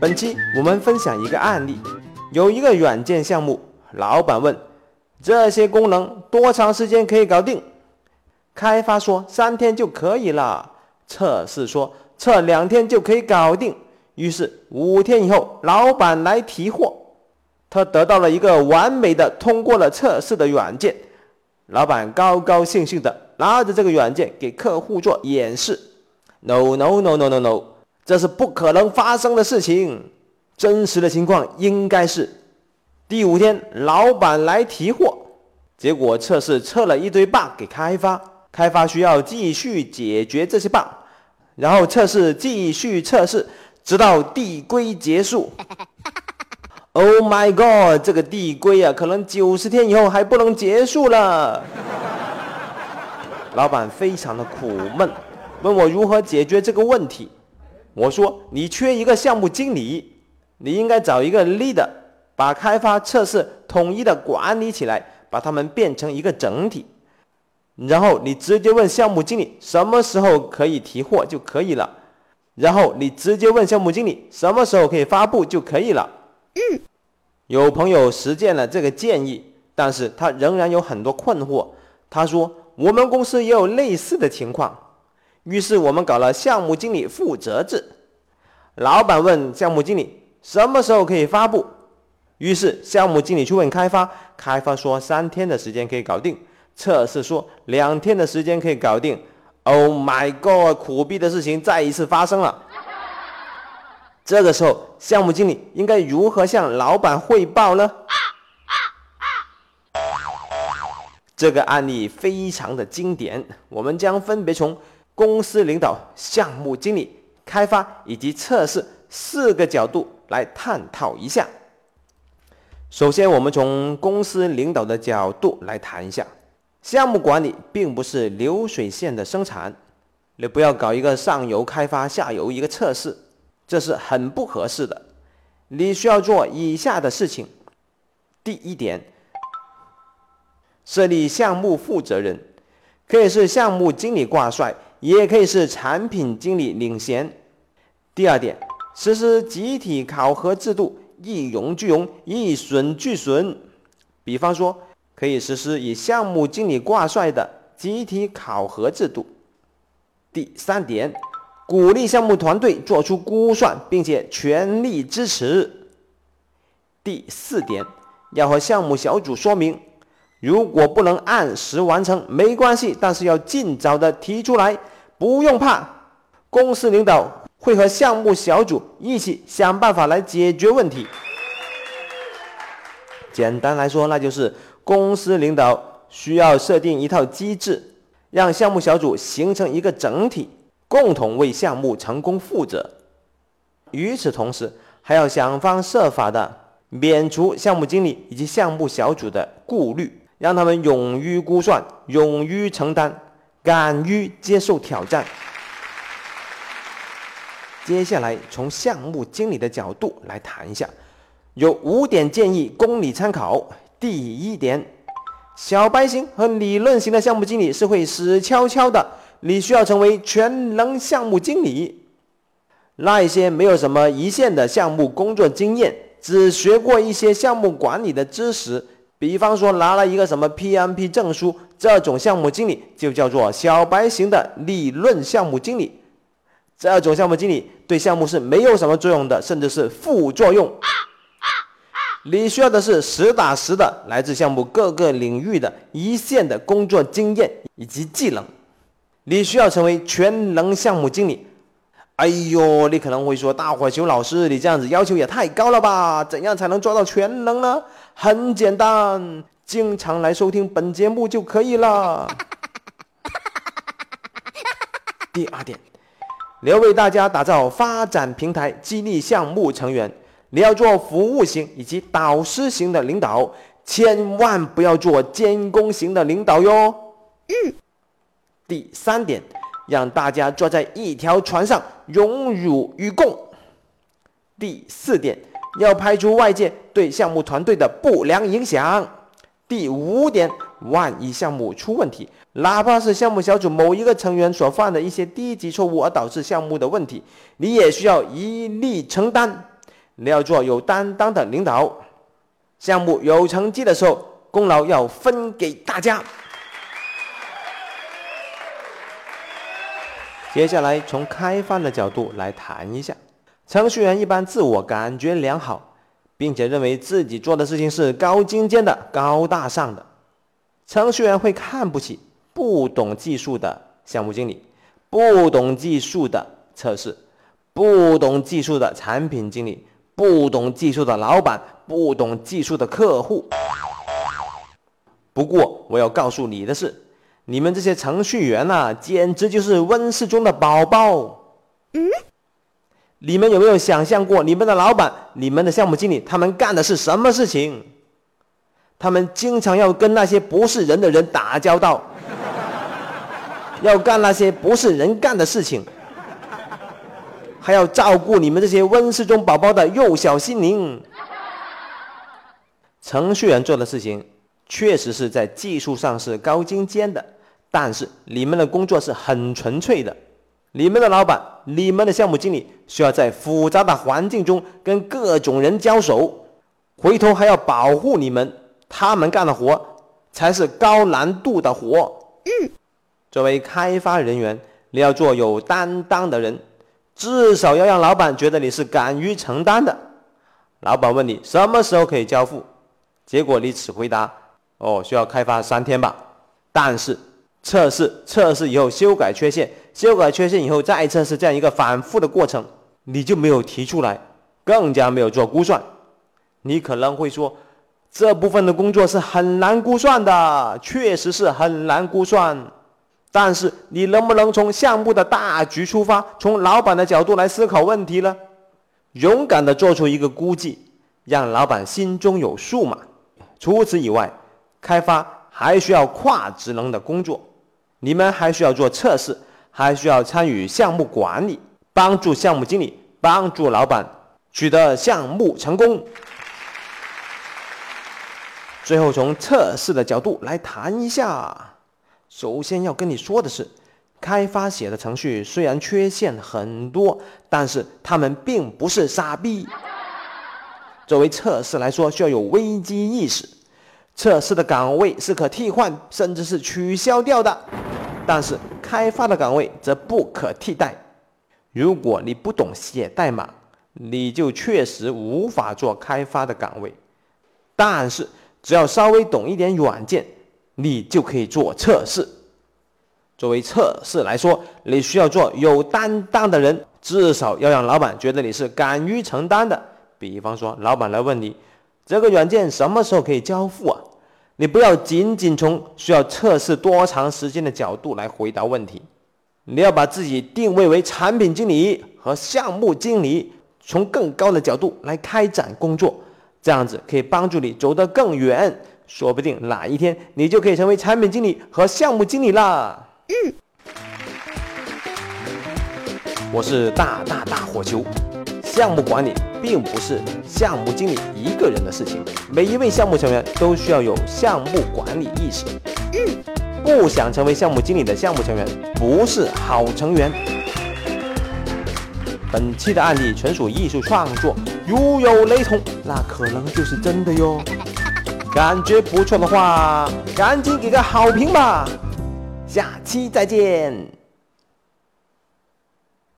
本期我们分享一个案例，有一个软件项目，老板问这些功能多长时间可以搞定？开发说三天就可以了，测试说测两天就可以搞定。于是五天以后，老板来提货，他得到了一个完美的通过了测试的软件。老板高高兴兴的拿着这个软件给客户做演示。No no no no no no，这是不可能发生的事情。真实的情况应该是，第五天老板来提货，结果测试测了一堆 bug 给开发，开发需要继续解决这些 bug，然后测试继续测试，直到递归结束。Oh my god！这个递归啊，可能九十天以后还不能结束了。老板非常的苦闷，问我如何解决这个问题。我说你缺一个项目经理，你应该找一个 leader，把开发、测试统一的管理起来，把它们变成一个整体。然后你直接问项目经理什么时候可以提货就可以了。然后你直接问项目经理什么时候可以发布就可以了。嗯，有朋友实践了这个建议，但是他仍然有很多困惑。他说：“我们公司也有类似的情况。”于是我们搞了项目经理负责制。老板问项目经理什么时候可以发布，于是项目经理去问开发，开发说三天的时间可以搞定，测试说两天的时间可以搞定。Oh my god！苦逼的事情再一次发生了。这个时候，项目经理应该如何向老板汇报呢？这个案例非常的经典，我们将分别从公司领导、项目经理、开发以及测试四个角度来探讨一下。首先，我们从公司领导的角度来谈一下，项目管理并不是流水线的生产，你不要搞一个上游开发，下游一个测试。这是很不合适的。你需要做以下的事情：第一点，设立项目负责人，可以是项目经理挂帅，也可以是产品经理领衔。第二点，实施集体考核制度，一荣俱荣，一损俱损。比方说，可以实施以项目经理挂帅的集体考核制度。第三点。鼓励项目团队做出估算，并且全力支持。第四点，要和项目小组说明，如果不能按时完成，没关系，但是要尽早的提出来，不用怕，公司领导会和项目小组一起想办法来解决问题。简单来说，那就是公司领导需要设定一套机制，让项目小组形成一个整体。共同为项目成功负责。与此同时，还要想方设法的免除项目经理以及项目小组的顾虑，让他们勇于估算、勇于承担、敢于接受挑战。接下来，从项目经理的角度来谈一下，有五点建议供你参考。第一点，小白型和理论型的项目经理是会死翘翘的。你需要成为全能项目经理。那一些没有什么一线的项目工作经验，只学过一些项目管理的知识，比方说拿了一个什么 PMP 证书，这种项目经理就叫做小白型的理论项目经理。这种项目经理对项目是没有什么作用的，甚至是副作用。你需要的是实打实的来自项目各个领域的一线的工作经验以及技能。你需要成为全能项目经理。哎呦，你可能会说，大火球老师，你这样子要求也太高了吧？怎样才能做到全能呢？很简单，经常来收听本节目就可以了。第二点，你要为大家打造发展平台，激励项目成员。你要做服务型以及导师型的领导，千万不要做监工型的领导哟。嗯。第三点，让大家坐在一条船上，荣辱与共。第四点，要排除外界对项目团队的不良影响。第五点，万一项目出问题，哪怕是项目小组某一个成员所犯的一些低级错误而导致项目的问题，你也需要一力承担。你要做有担当的领导。项目有成绩的时候，功劳要分给大家。接下来从开发的角度来谈一下，程序员一般自我感觉良好，并且认为自己做的事情是高精尖的、高大上的。程序员会看不起不懂技术的项目经理，不懂技术的测试，不懂技术的产品经理，不懂技术的老板，不懂技术的客户。不过我要告诉你的是。你们这些程序员呐，简直就是温室中的宝宝。嗯，你们有没有想象过，你们的老板、你们的项目经理，他们干的是什么事情？他们经常要跟那些不是人的人打交道，要干那些不是人干的事情，还要照顾你们这些温室中宝宝的幼小心灵。程序员做的事情，确实是在技术上是高精尖的。但是你们的工作是很纯粹的，你们的老板、你们的项目经理需要在复杂的环境中跟各种人交手，回头还要保护你们，他们干的活才是高难度的活。嗯，作为开发人员，你要做有担当的人，至少要让老板觉得你是敢于承担的。老板问你什么时候可以交付，结果你只回答：“哦，需要开发三天吧。”但是。测试，测试以后修改缺陷，修改缺陷以后再测试，这样一个反复的过程，你就没有提出来，更加没有做估算。你可能会说，这部分的工作是很难估算的，确实是很难估算。但是你能不能从项目的大局出发，从老板的角度来思考问题呢？勇敢的做出一个估计，让老板心中有数嘛。除此以外，开发还需要跨职能的工作。你们还需要做测试，还需要参与项目管理，帮助项目经理，帮助老板取得项目成功。最后，从测试的角度来谈一下。首先要跟你说的是，开发写的程序虽然缺陷很多，但是他们并不是傻逼。作为测试来说，需要有危机意识。测试的岗位是可替换，甚至是取消掉的。但是开发的岗位则不可替代。如果你不懂写代码，你就确实无法做开发的岗位。但是只要稍微懂一点软件，你就可以做测试。作为测试来说，你需要做有担当的人，至少要让老板觉得你是敢于承担的。比方说，老板来问你，这个软件什么时候可以交付啊？你不要仅仅从需要测试多长时间的角度来回答问题，你要把自己定位为产品经理和项目经理，从更高的角度来开展工作，这样子可以帮助你走得更远，说不定哪一天你就可以成为产品经理和项目经理啦。嗯，我是大大大火球。项目管理并不是项目经理一个人的事情，每一位项目成员都需要有项目管理意识。嗯，不想成为项目经理的项目成员不是好成员。本期的案例纯属艺术创作，如有雷同，那可能就是真的哟。感觉不错的话，赶紧给个好评吧。下期再见。